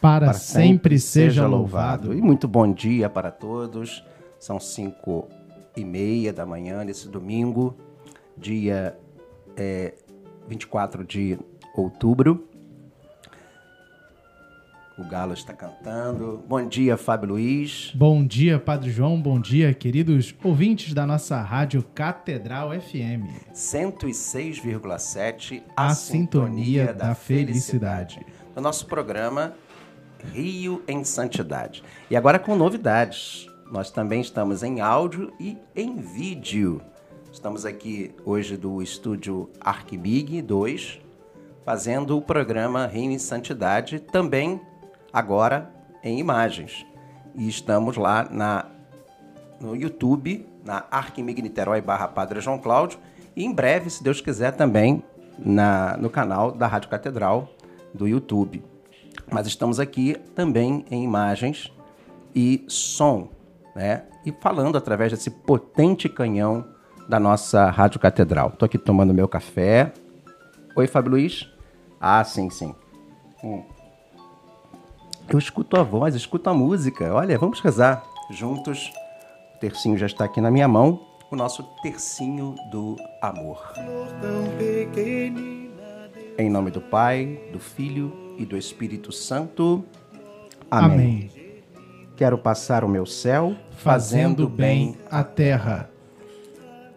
Para, para sempre, sempre, seja louvado. E muito bom dia para todos. São cinco e meia da manhã nesse domingo, dia é, 24 de outubro. O Galo está cantando. Bom dia, Fábio Luiz. Bom dia, Padre João. Bom dia, queridos ouvintes da nossa rádio Catedral FM. 106,7 A, a sintonia, sintonia da, da felicidade. felicidade. No nosso programa Rio em Santidade. E agora com novidades. Nós também estamos em áudio e em vídeo. Estamos aqui hoje do estúdio Arquimig 2, fazendo o programa Rio em Santidade, também agora em imagens. E estamos lá na, no YouTube, na Arquimig Niterói barra Padre João Cláudio, e em breve, se Deus quiser, também na, no canal da Rádio Catedral do YouTube. Mas estamos aqui também em imagens e som, né? E falando através desse potente canhão da nossa Rádio Catedral. Estou aqui tomando meu café. Oi, Fábio Luiz? Ah, sim, sim. Hum. Eu escuto a voz, escuto a música. Olha, vamos rezar juntos. O tercinho já está aqui na minha mão. O nosso tercinho do amor. Em nome do Pai, do Filho e do Espírito Santo. Amém. Amém. Quero passar o meu céu fazendo bem a terra.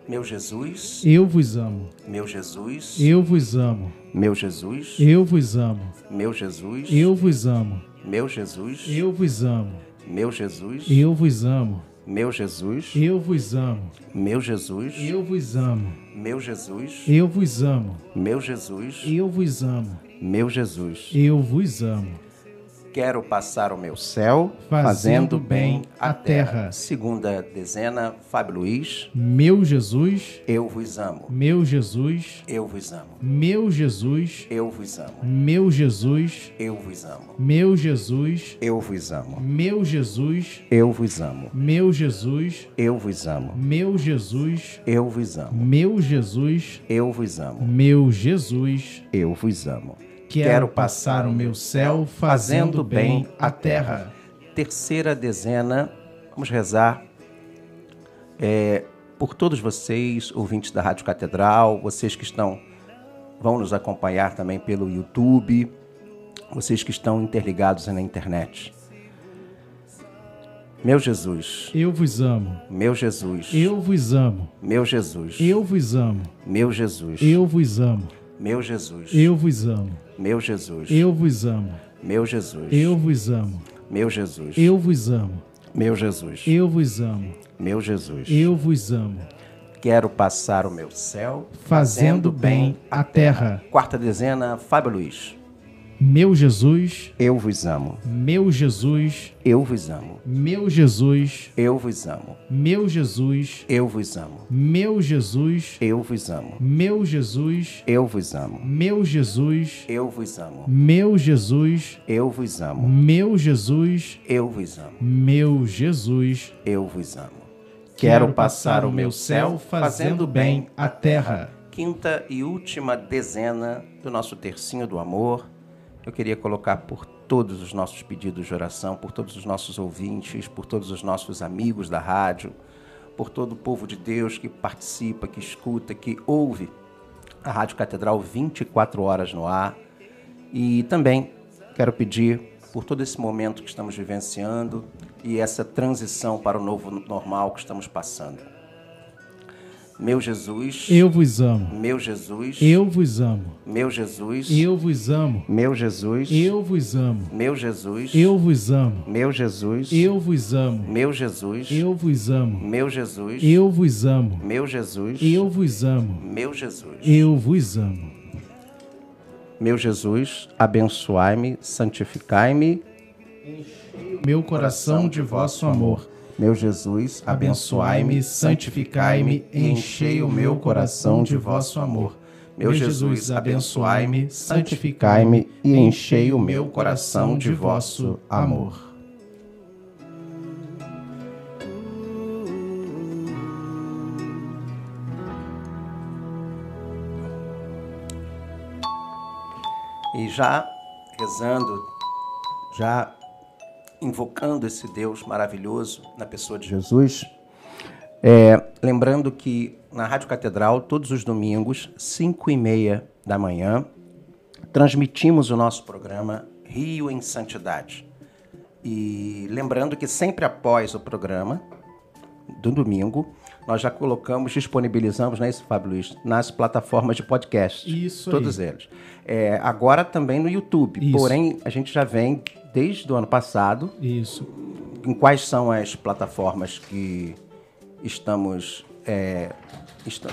Meu Jesus, eu vos amo. Meu Jesus, eu vos amo. Meu Jesus, eu vos amo. Meu Jesus, eu vos amo. Meu Jesus, eu vos amo. Meu Jesus, eu vos amo. Meu Jesus, eu vos amo. Meu Jesus, eu vos amo. Meu Jesus, eu vos amo. Meu Jesus, eu vos amo. Meu Jesus, eu vos amo. Quero passar o meu céu fazendo, fazendo bem a terra. terra. Segunda dezena, Fábio Luiz. Meu Jesus, eu vos amo. Meu Jesus, eu vos amo. Meu Jesus, eu vos amo. Meu Jesus, eu vos amo. Meu Jesus, eu vos amo. Meu Jesus, eu vos amo. Meu Jesus, eu vos amo. Meu Jesus, eu vos amo. Meu Jesus, eu vos amo. Meu Jesus, eu vos amo. Quero passar o meu céu fazendo bem a terra. Terceira dezena, vamos rezar é, por todos vocês, ouvintes da Rádio Catedral, vocês que estão vão nos acompanhar também pelo YouTube, vocês que estão interligados na internet. Meu Jesus, eu vos amo. Meu Jesus, eu vos amo. Meu Jesus, eu vos amo. Meu Jesus, eu vos amo. Meu Jesus, eu vos amo. Meu Jesus, eu vos amo. Meu Jesus, eu vos amo. Meu Jesus, eu vos amo. Meu Jesus, eu vos amo. Meu Jesus, eu vos amo. Quero passar o meu céu fazendo, fazendo bem a terra. Quarta dezena, Fábio Luiz. Meu Jesus, eu vos amo. Meu Jesus, eu vos amo. Meu Jesus, eu vos amo. Meu Jesus, eu vos amo. Meu Jesus, eu vos amo. Meu Jesus, eu vos amo. Meu Jesus, eu vos amo. Meu Jesus, eu vos amo. Meu Jesus, eu vos amo. Meu Jesus, eu vos amo. Quero passar o meu céu fazendo bem a terra. Quinta e última dezena do nosso tercinho do amor eu queria colocar por todos os nossos pedidos de oração, por todos os nossos ouvintes, por todos os nossos amigos da rádio, por todo o povo de Deus que participa, que escuta, que ouve a Rádio Catedral 24 horas no ar. E também quero pedir por todo esse momento que estamos vivenciando e essa transição para o novo normal que estamos passando. Meu Jesus, eu vos amo. Meu Jesus, eu vos amo. Meu Jesus, eu vos amo. Meu Jesus, eu vos amo. Meu Jesus, eu vos amo. Meu Jesus, eu vos amo. Meu Jesus, eu vos amo. Meu Jesus, eu vos amo. Meu Jesus, eu vos amo. Meu Jesus, eu vos amo. Meu Jesus, abençoai-me, santificai-me, enchei meu coração de vosso amor. Meu Jesus, abençoai-me, santificai-me e enchei o meu coração de vosso amor. Meu Jesus, abençoai-me, santificai-me e enchei o meu coração de vosso amor. E já rezando, já invocando esse Deus maravilhoso na pessoa de Jesus. É, lembrando que na Rádio Catedral, todos os domingos, 5 e meia da manhã, transmitimos o nosso programa Rio em Santidade. E lembrando que sempre após o programa do domingo, nós já colocamos, disponibilizamos, né, isso, Fábio Luiz, nas plataformas de podcast. Isso Todos aí. eles. É, agora também no YouTube. Isso. Porém, a gente já vem desde o ano passado. Isso. Em quais são as plataformas que estamos é,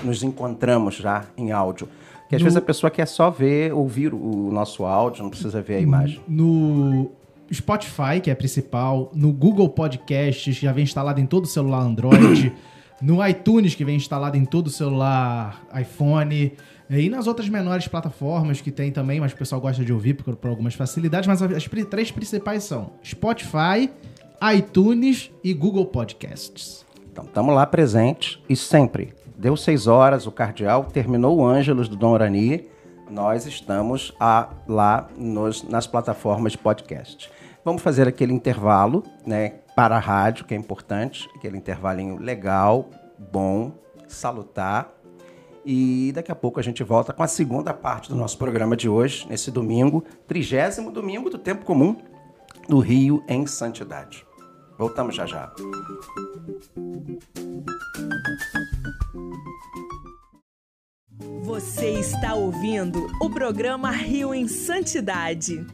nos encontramos já em áudio? Que às No- vezes a pessoa quer só ver, ouvir o nosso áudio, não precisa ver a imagem. No Spotify, que é a principal, no Google Podcasts, que já vem instalado em todo o celular Android, no iTunes, que vem instalado em todo o celular iPhone, e nas outras menores plataformas que tem também, mas o pessoal gosta de ouvir por, por algumas facilidades, mas as três principais são Spotify, iTunes e Google Podcasts. Então, estamos lá presentes e sempre. Deu seis horas, o cardeal terminou o Ângelos do Dom Orani. Nós estamos a- lá nos- nas plataformas de podcast. Vamos fazer aquele intervalo né, para a rádio, que é importante, aquele intervalinho legal, bom, salutar. E daqui a pouco a gente volta com a segunda parte do nosso programa de hoje, nesse domingo, trigésimo domingo do tempo comum do Rio em Santidade. Voltamos já já. Você está ouvindo o programa Rio em Santidade.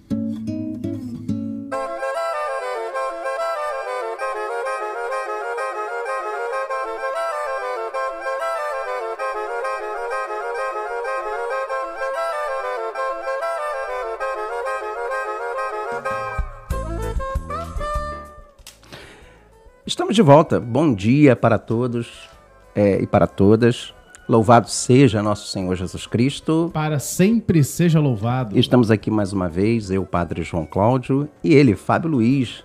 Estamos de volta. Bom dia para todos é, e para todas. Louvado seja nosso Senhor Jesus Cristo. Para sempre seja louvado. Estamos aqui mais uma vez, eu, Padre João Cláudio, e ele, Fábio Luiz.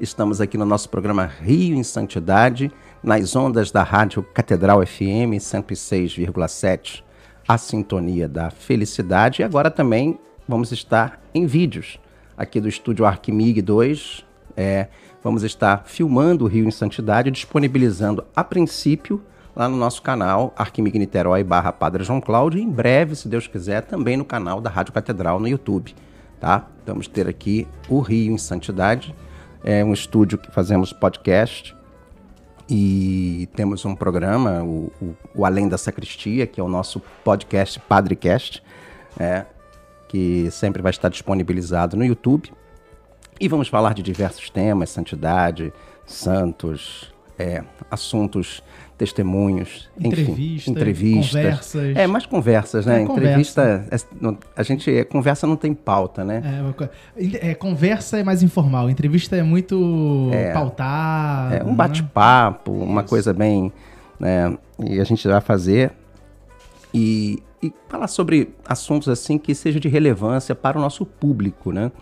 Estamos aqui no nosso programa Rio em Santidade, nas ondas da Rádio Catedral FM 106,7, a sintonia da felicidade. E agora também vamos estar em vídeos aqui do estúdio Arquimig 2. É, vamos estar filmando o Rio em Santidade, disponibilizando a princípio lá no nosso canal Arquimig Niterói barra Padre João Cláudio e em breve, se Deus quiser, também no canal da Rádio Catedral no YouTube, tá? Vamos ter aqui o Rio em Santidade, é um estúdio que fazemos podcast e temos um programa, o, o, o Além da Sacristia, que é o nosso podcast Padrecast, é, que sempre vai estar disponibilizado no YouTube. E vamos falar de diversos temas, santidade, santos, é, assuntos, testemunhos, Entrevista, enfim, entrevistas. conversas. É, mais conversas, né? É, Entrevista, é, não- a gente, é, conversa não tem pauta, né? É, é, conversa é mais informal, entrevista é muito pautada. É um né? bate-papo, uma Isso. coisa bem. Né, e a gente vai fazer. E, e falar sobre assuntos assim que sejam de relevância para o nosso público, né?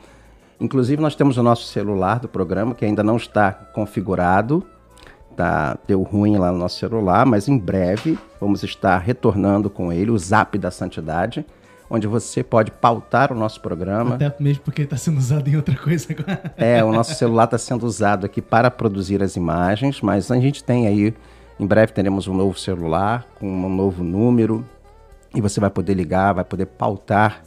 Inclusive, nós temos o nosso celular do programa, que ainda não está configurado. Tá, deu ruim lá no nosso celular, mas em breve vamos estar retornando com ele, o Zap da Santidade, onde você pode pautar o nosso programa. Até mesmo porque ele está sendo usado em outra coisa agora. É, o nosso celular está sendo usado aqui para produzir as imagens, mas a gente tem aí, em breve teremos um novo celular com um novo número e você vai poder ligar, vai poder pautar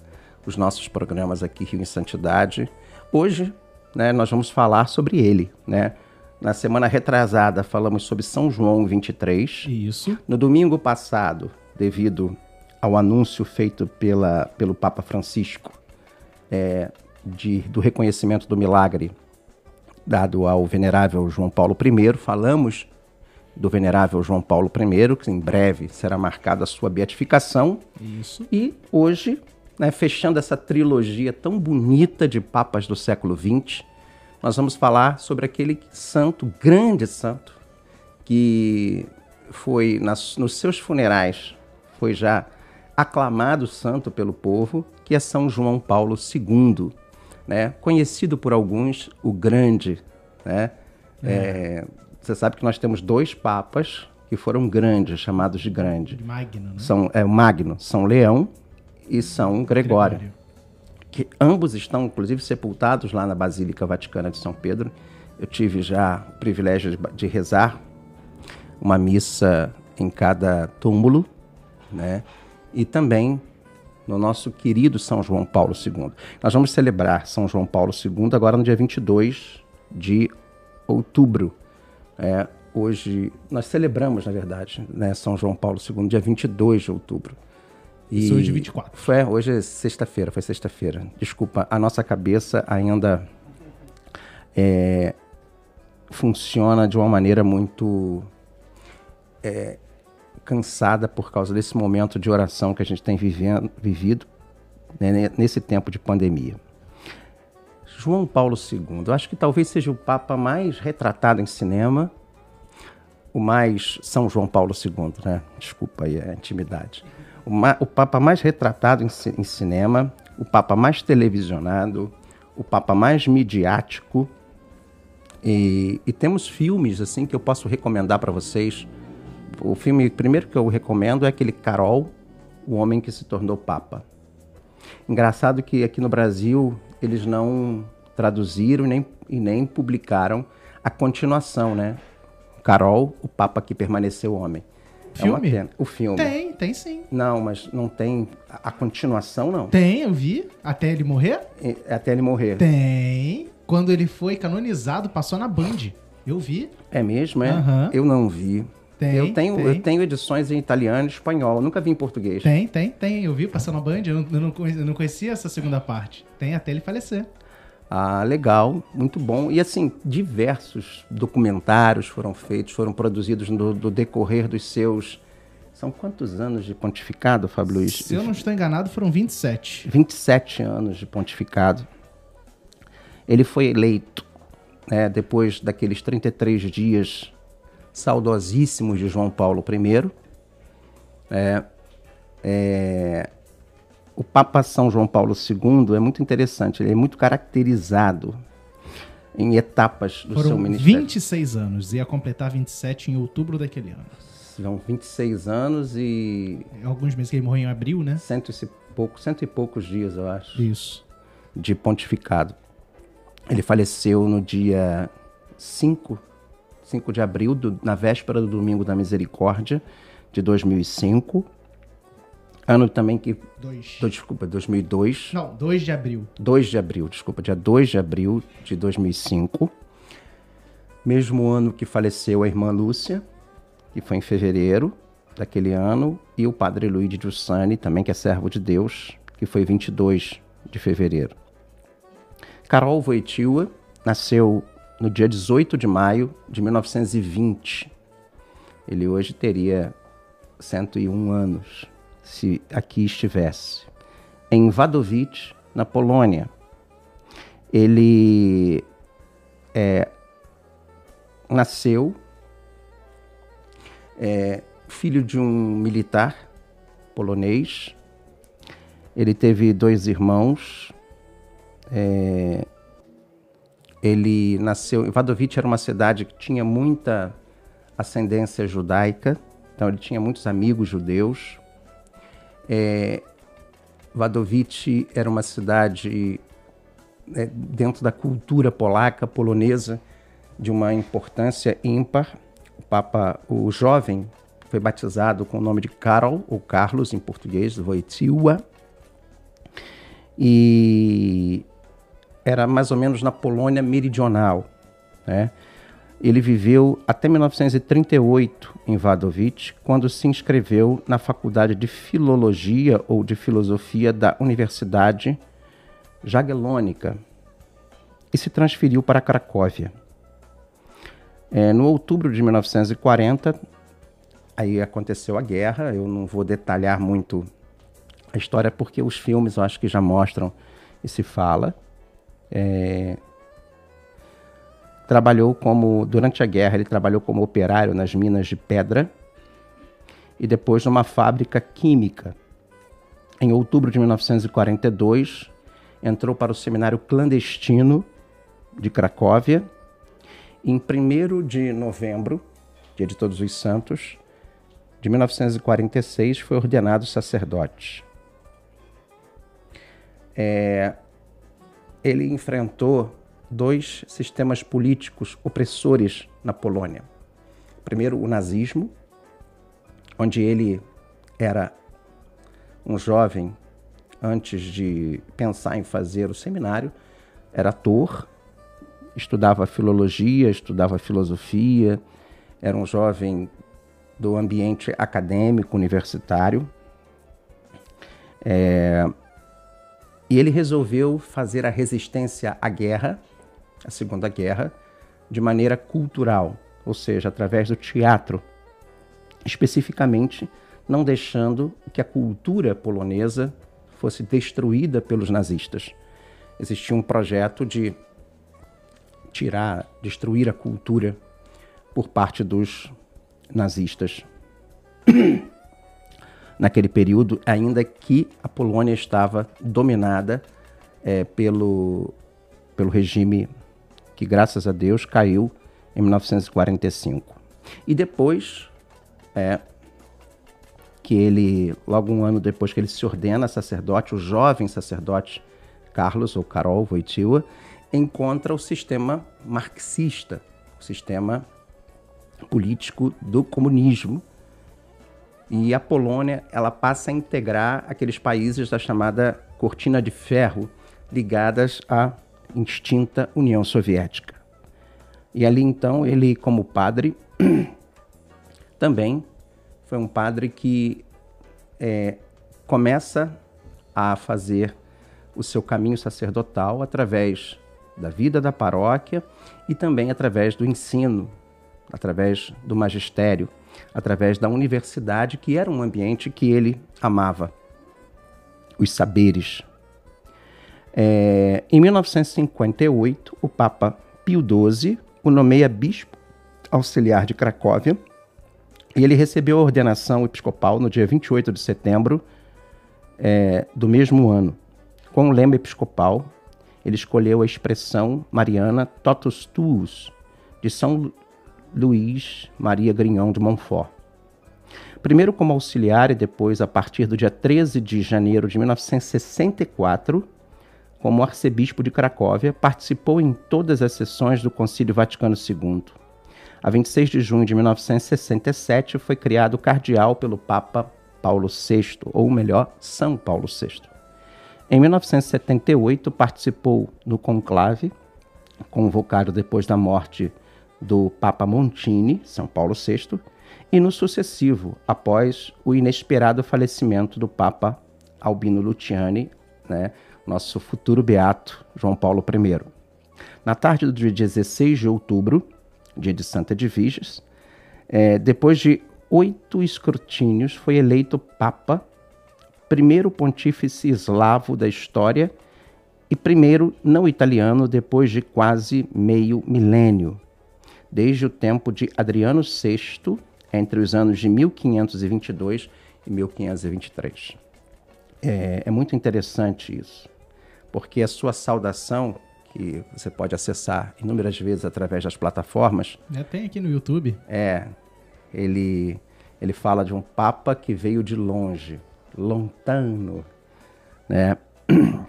os nossos programas aqui Rio em Santidade. Hoje, né, nós vamos falar sobre ele, né? Na semana retrasada falamos sobre São João 23. Isso. No domingo passado, devido ao anúncio feito pela, pelo Papa Francisco é, de, do reconhecimento do milagre dado ao venerável João Paulo I, falamos do venerável João Paulo I, que em breve será marcada a sua beatificação. Isso. E hoje, né, fechando essa trilogia tão bonita de papas do século XX, nós vamos falar sobre aquele santo, grande santo, que foi nas, nos seus funerais, foi já aclamado santo pelo povo, que é São João Paulo II, né? conhecido por alguns o Grande. Né? É. É, você sabe que nós temos dois papas que foram grandes, chamados de grande. Magno, né? São é, o Magno, São Leão e São Gregório, Gregório, que ambos estão inclusive sepultados lá na Basílica Vaticana de São Pedro. Eu tive já o privilégio de, de rezar uma missa em cada túmulo, né? E também no nosso querido São João Paulo II. Nós vamos celebrar São João Paulo II agora no dia 22 de outubro. É, hoje, nós celebramos, na verdade, né, São João Paulo II, dia 22 de outubro. E hoje 24. Foi, hoje é sexta-feira, foi sexta-feira. Desculpa, a nossa cabeça ainda é, funciona de uma maneira muito é, cansada por causa desse momento de oração que a gente tem vivendo, vivido né, nesse tempo de pandemia. João Paulo II, eu acho que talvez seja o Papa mais retratado em cinema, o mais São João Paulo II, né? Desculpa aí a intimidade. O, o Papa mais retratado em, em cinema, o Papa mais televisionado, o Papa mais midiático. E, e, temos filmes assim que eu posso recomendar para vocês. O filme primeiro que eu recomendo é aquele Carol, o homem que se tornou Papa. Engraçado que aqui no Brasil eles não traduziram nem, e nem publicaram a continuação, né? Carol, o Papa que permaneceu homem. Filme? É o filme. Tem, tem sim. Não, mas não tem a, continuação, não. Tem, eu vi. Até ele morrer? É, até ele morrer. Tem. Quando ele foi canonizado, passou na Band. Eu vi. É mesmo, é? Uhum. Eu não vi. Tem, eu tenho, tem. eu tenho edições em italiano e espanhol. Eu nunca vi em português. Tem, tem, tem. Eu vi passando na Band. Eu não, eu não conhecia essa segunda parte. Tem até ele falecer. Ah, legal, muito bom. E assim, diversos documentários foram feitos, foram produzidos no, no decorrer dos seus. São quantos anos de pontificado, Fábio Luiz? Se eu não estou enganado, foram 27. 27 anos de pontificado. Ele foi eleito, né, depois daqueles 33 dias saudosíssimos de João Paulo I. É, é, o Papa São João Paulo II é muito interessante, ele é muito caracterizado em etapas do Foram seu ministério. 26 anos, ia completar 27 em outubro daquele ano. São 26 anos e. Alguns meses que ele morreu em abril, né? Cento e, pouco, cento e poucos dias, eu acho. Isso. De pontificado. Ele faleceu no dia 5, 5 de abril, do, na véspera do Domingo da Misericórdia, de 2005. Ano também que. Dois. Do, desculpa, 2002. Não, 2 de abril. 2 de abril, desculpa, dia 2 de abril de 2005. Mesmo ano que faleceu a irmã Lúcia, que foi em fevereiro daquele ano, e o padre Luiz de Giussani, também que é servo de Deus, que foi 22 de fevereiro. Carol Voitiva nasceu no dia 18 de maio de 1920. Ele hoje teria 101 anos se aqui estivesse. Em Wadowice, na Polônia. Ele é, nasceu é, filho de um militar polonês. Ele teve dois irmãos. É, ele nasceu. Wadowice era uma cidade que tinha muita ascendência judaica, então ele tinha muitos amigos judeus. É, Wadowice era uma cidade é, dentro da cultura polaca, polonesa, de uma importância ímpar. O Papa, o jovem, foi batizado com o nome de Karol, ou Carlos em português, Wojtyła. E era mais ou menos na Polônia meridional. Né? Ele viveu até 1938 em Wadowice, quando se inscreveu na Faculdade de Filologia ou de Filosofia da Universidade Jagiellônica e se transferiu para Cracóvia. É, no outubro de 1940, aí aconteceu a guerra. Eu não vou detalhar muito a história porque os filmes eu acho que já mostram e se fala. É, trabalhou como durante a guerra ele trabalhou como operário nas minas de pedra e depois numa fábrica química. Em outubro de 1942, entrou para o seminário clandestino de Cracóvia. Em 1 de novembro, dia de Todos os Santos, de 1946, foi ordenado sacerdote. É, ele enfrentou dois sistemas políticos opressores na Polônia. Primeiro, o nazismo, onde ele era um jovem antes de pensar em fazer o seminário, era ator, estudava filologia, estudava filosofia, era um jovem do ambiente acadêmico universitário. É, e ele resolveu fazer a resistência à guerra, a Segunda Guerra, de maneira cultural, ou seja, através do teatro, especificamente não deixando que a cultura polonesa fosse destruída pelos nazistas. Existia um projeto de tirar, destruir a cultura por parte dos nazistas. Naquele período, ainda que a Polônia estava dominada é, pelo, pelo regime que, graças a Deus, caiu em 1945. E depois, é, que ele, logo um ano depois que ele se ordena sacerdote, o jovem sacerdote Carlos, ou Carol Wojtyła, encontra o sistema marxista, o sistema político do comunismo. E a Polônia ela passa a integrar aqueles países da chamada cortina de ferro ligadas à extinta União Soviética. E ali então ele, como padre, também foi um padre que é, começa a fazer o seu caminho sacerdotal através da vida da paróquia e também através do ensino, através do magistério, através da universidade, que era um ambiente que ele amava, os saberes. É, em 1958, o Papa Pio XII o nomeia bispo auxiliar de Cracóvia e ele recebeu a ordenação episcopal no dia 28 de setembro é, do mesmo ano. Com o lema episcopal, ele escolheu a expressão mariana Totus Tuus, de São Luís Maria Grignon de Montfort. Primeiro como auxiliar e depois, a partir do dia 13 de janeiro de 1964, como arcebispo de Cracóvia, participou em todas as sessões do Concílio Vaticano II a 26 de junho de 1967 foi criado cardeal pelo Papa Paulo VI, ou melhor, São Paulo VI. Em 1978 participou no conclave, convocado depois da morte do Papa Montini, São Paulo VI, e no sucessivo, após o inesperado falecimento do Papa Albino Luciani, né, nosso futuro beato João Paulo I. Na tarde do dia 16 de outubro, dia de Santa Edviges, é, depois de oito escrutínios, foi eleito Papa, primeiro pontífice eslavo da história e primeiro não italiano depois de quase meio milênio, desde o tempo de Adriano VI, entre os anos de 1522 e 1523. É, é muito interessante isso, porque a sua saudação que você pode acessar inúmeras vezes através das plataformas. É, tem aqui no YouTube. É. Ele, ele fala de um Papa que veio de longe, lontano, né?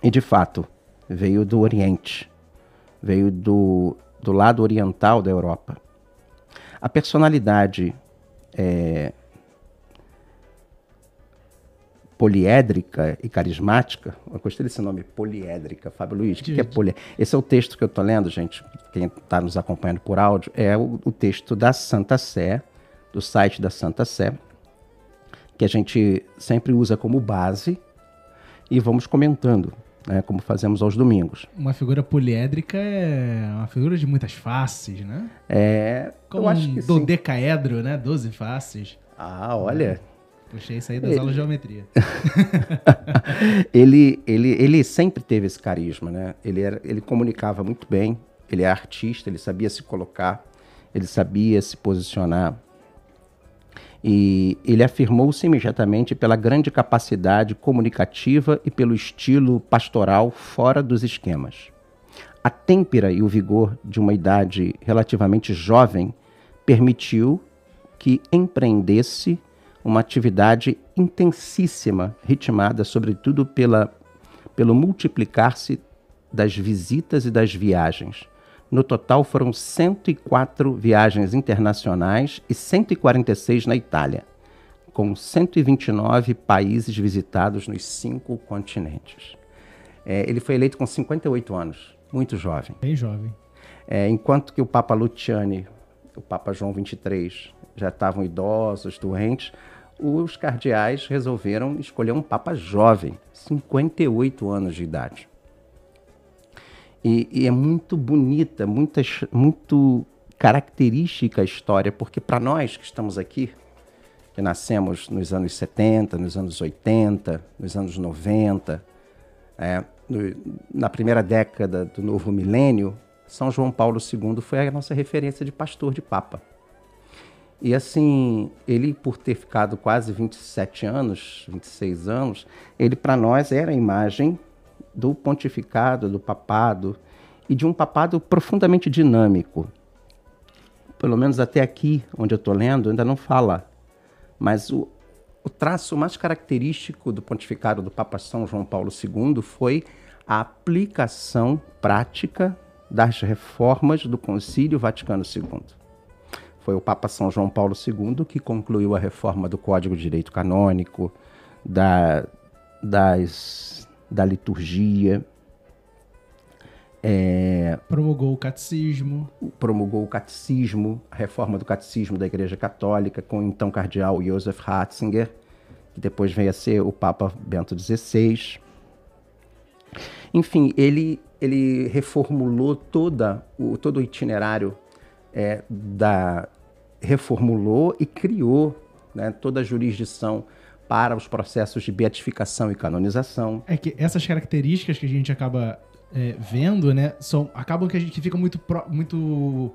E de fato, veio do Oriente, veio do, do lado oriental da Europa. A personalidade é, poliédrica e carismática. Eu gostei desse nome, poliédrica. Fábio Luiz, o que, que é poliédrica? Esse é o texto que eu estou lendo, gente. Quem está nos acompanhando por áudio, é o, o, texto da Santa Sé, do site da Santa Sé, que a gente sempre usa como base e vamos comentando. Né, como fazemos aos domingos. Uma figura poliédrica é uma figura de muitas faces, né? É, como eu acho que um dodecaedro, né? Doze faces. Ah, olha, Puxei isso aí das ele... aulas de geometria. ele, ele, ele sempre teve esse carisma, né? Ele, era, ele comunicava muito bem, ele é artista, ele sabia se colocar, ele sabia se posicionar. E ele afirmou-se imediatamente pela grande capacidade comunicativa e pelo estilo pastoral fora dos esquemas. A têmpera e o vigor de uma idade relativamente jovem permitiu que empreendesse uma atividade intensíssima, ritmada sobretudo pela, pelo multiplicar-se das visitas e das viagens. No total foram 104 viagens internacionais e 146 na Itália, com 129 países visitados nos cinco continentes. É, ele foi eleito com 58 anos, muito jovem. Bem jovem. É, enquanto que o Papa Luciani, o Papa João XXIII, já estavam idosos, doentes, os cardeais resolveram escolher um Papa jovem, 58 anos de idade. E, e é muito bonita, muita, muito característica a história, porque para nós que estamos aqui, que nascemos nos anos 70, nos anos 80, nos anos 90, é, no, na primeira década do novo milênio, São João Paulo II foi a nossa referência de pastor de Papa. E assim, ele por ter ficado quase 27 anos, 26 anos, ele para nós era a imagem do pontificado, do papado, e de um papado profundamente dinâmico. Pelo menos até aqui, onde eu estou lendo, ainda não fala. Mas o, o traço mais característico do pontificado do Papa São João Paulo II foi a aplicação prática das reformas do Concílio Vaticano II. Foi o Papa São João Paulo II que concluiu a reforma do Código de Direito Canônico, da, das, da liturgia. É, promulgou o catecismo. Promulgou o catecismo, a reforma do catecismo da Igreja Católica, com o então cardeal Joseph Ratzinger, que depois veio a ser o Papa Bento XVI. Enfim, ele, ele reformulou toda o, todo o itinerário é, da, reformulou e criou né, toda a jurisdição para os processos de beatificação e canonização. É que essas características que a gente acaba é, vendo, né, são acabam que a gente fica muito muito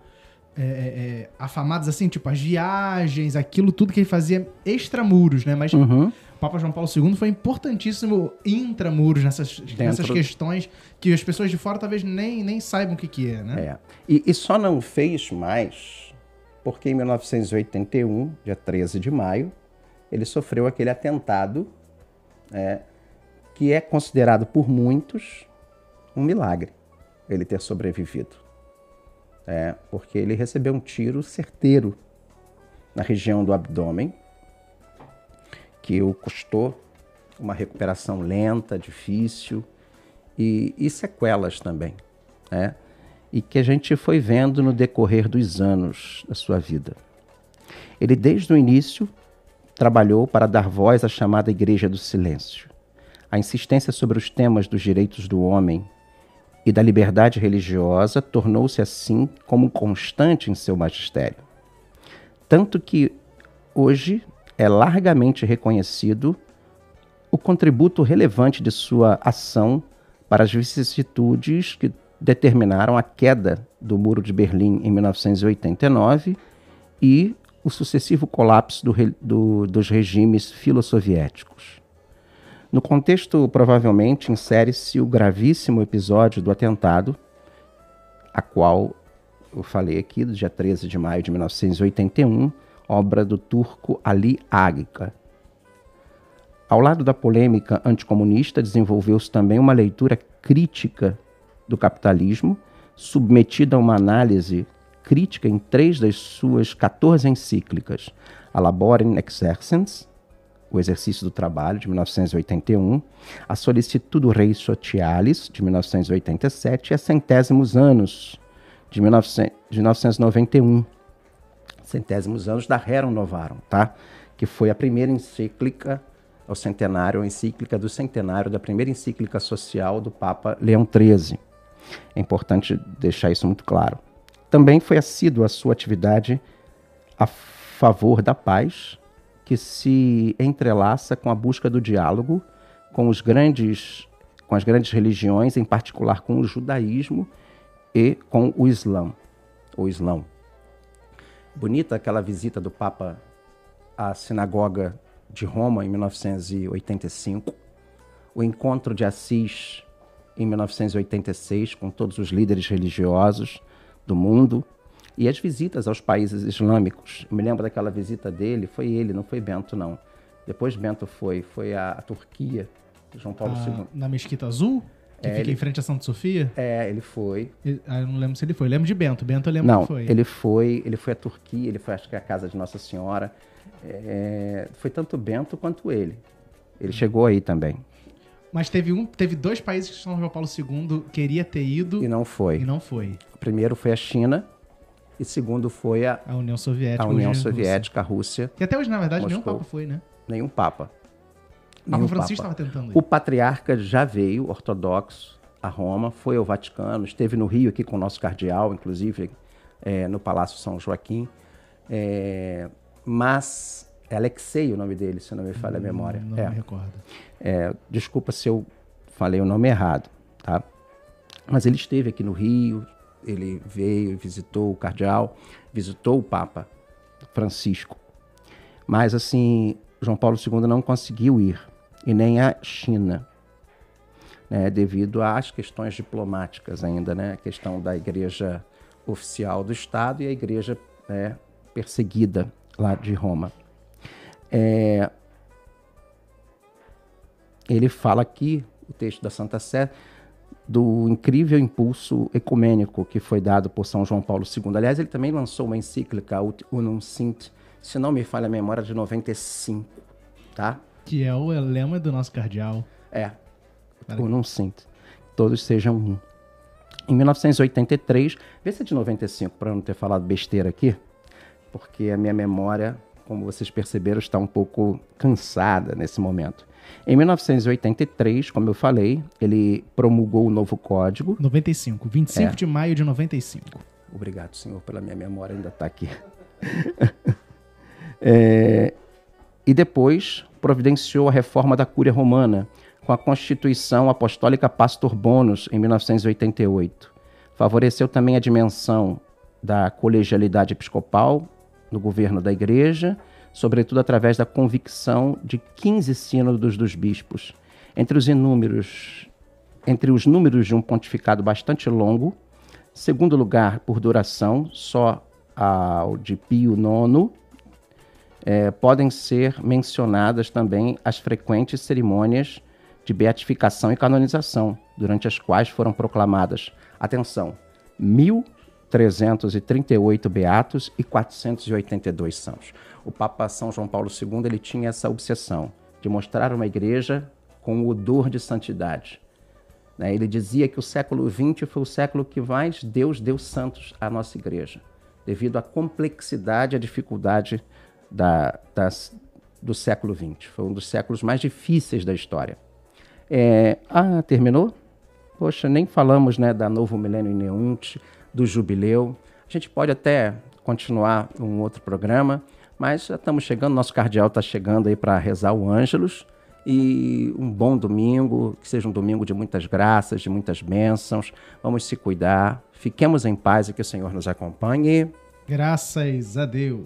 é, é, é, afamados assim, tipo as viagens, aquilo tudo que ele fazia extramuros, né? Mas uhum. Papa João Paulo II foi importantíssimo intramuros nessas, nessas questões que as pessoas de fora talvez nem, nem saibam o que, que é, né? É. E, e só não fez mais porque em 1981, dia 13 de maio, ele sofreu aquele atentado é, que é considerado por muitos um milagre ele ter sobrevivido. É, porque ele recebeu um tiro certeiro na região do abdômen, que o custou uma recuperação lenta, difícil e, e sequelas também. É e que a gente foi vendo no decorrer dos anos da sua vida. Ele, desde o início, trabalhou para dar voz à chamada Igreja do Silêncio. A insistência sobre os temas dos direitos do homem e da liberdade religiosa tornou-se assim como constante em seu magistério. Tanto que hoje é largamente reconhecido o contributo relevante de sua ação para as vicissitudes que determinaram a queda do Muro de Berlim em 1989 e o sucessivo colapso do, do, dos regimes filosoviéticos. No contexto, provavelmente, insere-se o gravíssimo episódio do atentado, a qual eu falei aqui, do dia 13 de maio de 1981, obra do turco Ali Agca. Ao lado da polêmica anticomunista, desenvolveu-se também uma leitura crítica do capitalismo, submetida a uma análise crítica em três das suas 14 encíclicas: a Laborem Exercens, o Exercício do Trabalho, de 1981, a Solicitudo Rei Socialis, de 1987, e a Centésimos Anos, de, 1900, de 1991. Centésimos Anos da Rerum Novarum, tá? que foi a primeira encíclica ao centenário, a encíclica do centenário da primeira encíclica social do Papa Leão XIII. É importante deixar isso muito claro. Também foi assíduo a sua atividade a favor da paz, que se entrelaça com a busca do diálogo com os grandes com as grandes religiões, em particular com o judaísmo e com o Islã. O Islã. Bonita aquela visita do Papa à sinagoga de Roma em 1985, o encontro de Assis em 1986 com todos os líderes religiosos do mundo e as visitas aos países islâmicos. Eu me lembro daquela visita dele, foi ele, não foi Bento não. Depois Bento foi, foi a, a Turquia, João Paulo Ah, II. Na Mesquita Azul? Que É, fica ele- em frente a Santa Sofia? É, ele foi. Ele- Ah, eu não lembro se ele foi. Eu lembro de Bento. Bento eu lembro Não, que foi. ele foi, ele foi à Turquia, ele foi acho que à casa de Nossa Senhora. É, foi tanto Bento quanto ele. Ele chegou aí também Mas teve um, teve dois países que São João Paulo II queria ter ido e não foi. e não foi. O primeiro foi a China e segundo foi a, A União Soviética. a União. Soviética, a Rússia. Que até hoje, na verdade, nenhum Moscou. Papa foi, né? Nenhum papa. O Papa Francisco estava tentando ir. O patriarca já veio, ortodoxo, a Roma, foi ao Vaticano, esteve no Rio aqui com o nosso cardeal, inclusive é, no Palácio São Joaquim. É, mas é Alexei o nome dele, se não me falha a memória. Não É. me recordo. É, desculpa se eu falei o nome errado, tá? Mas ele esteve aqui no Rio, ele veio, visitou o cardeal, visitou o Papa Francisco. Mas, assim, João Paulo II não conseguiu ir, e nem a China, né, devido às questões diplomáticas ainda, né? A questão da igreja oficial do Estado e a igreja né, perseguida lá de Roma. É, ele fala aqui, o texto da Santa Sé, do incrível impulso ecumênico que foi dado por São João Paulo II. Aliás, ele também lançou uma encíclica, Unum Sint, se não me falha a memória, de 95, tá? Que é o lema do nosso cardeal. É, Maravilha. Unum Sint. Todos sejam um. Em 1983, vê se é de 95, para eu não ter falado besteira aqui, porque a minha memória, como vocês perceberam, está um pouco cansada nesse momento. Em 1983, como eu falei, ele promulgou o novo código. 95. 25 É. de maio de 95. Obrigado, senhor, pela minha memória, ainda está aqui. É, e depois providenciou a reforma da Cúria Romana, com a Constituição Apostólica Pastor Bonus, em 1988. Favoreceu também a dimensão da colegialidade episcopal no governo da Igreja, sobretudo através da convicção de 15 sínodos dos bispos. Entre os inúmeros, entre os números de um pontificado bastante longo, segundo lugar por duração, só ao de Pio IX, eh, podem ser mencionadas também as frequentes cerimônias de beatificação e canonização, durante as quais foram proclamadas, atenção, 1.338 beatos e 482 sãos. O Papa São João Paulo II ele tinha essa obsessão de mostrar uma igreja com o odor de santidade. né? Ele dizia que o século XX foi o século que mais Deus deu santos à nossa igreja, devido à complexidade e à dificuldade da- das- do século XX. Foi um dos séculos mais difíceis da história. É, ah, terminou? Poxa, nem falamos né, da Novo Milênio Neunte, do Jubileu. A gente pode até continuar um outro programa, mas já estamos chegando, nosso cardeal está chegando aí para rezar o Ângelus. E um bom domingo, que seja um domingo de muitas graças, de muitas bênçãos. Vamos se cuidar, fiquemos em paz e que o Senhor nos acompanhe. Graças a Deus.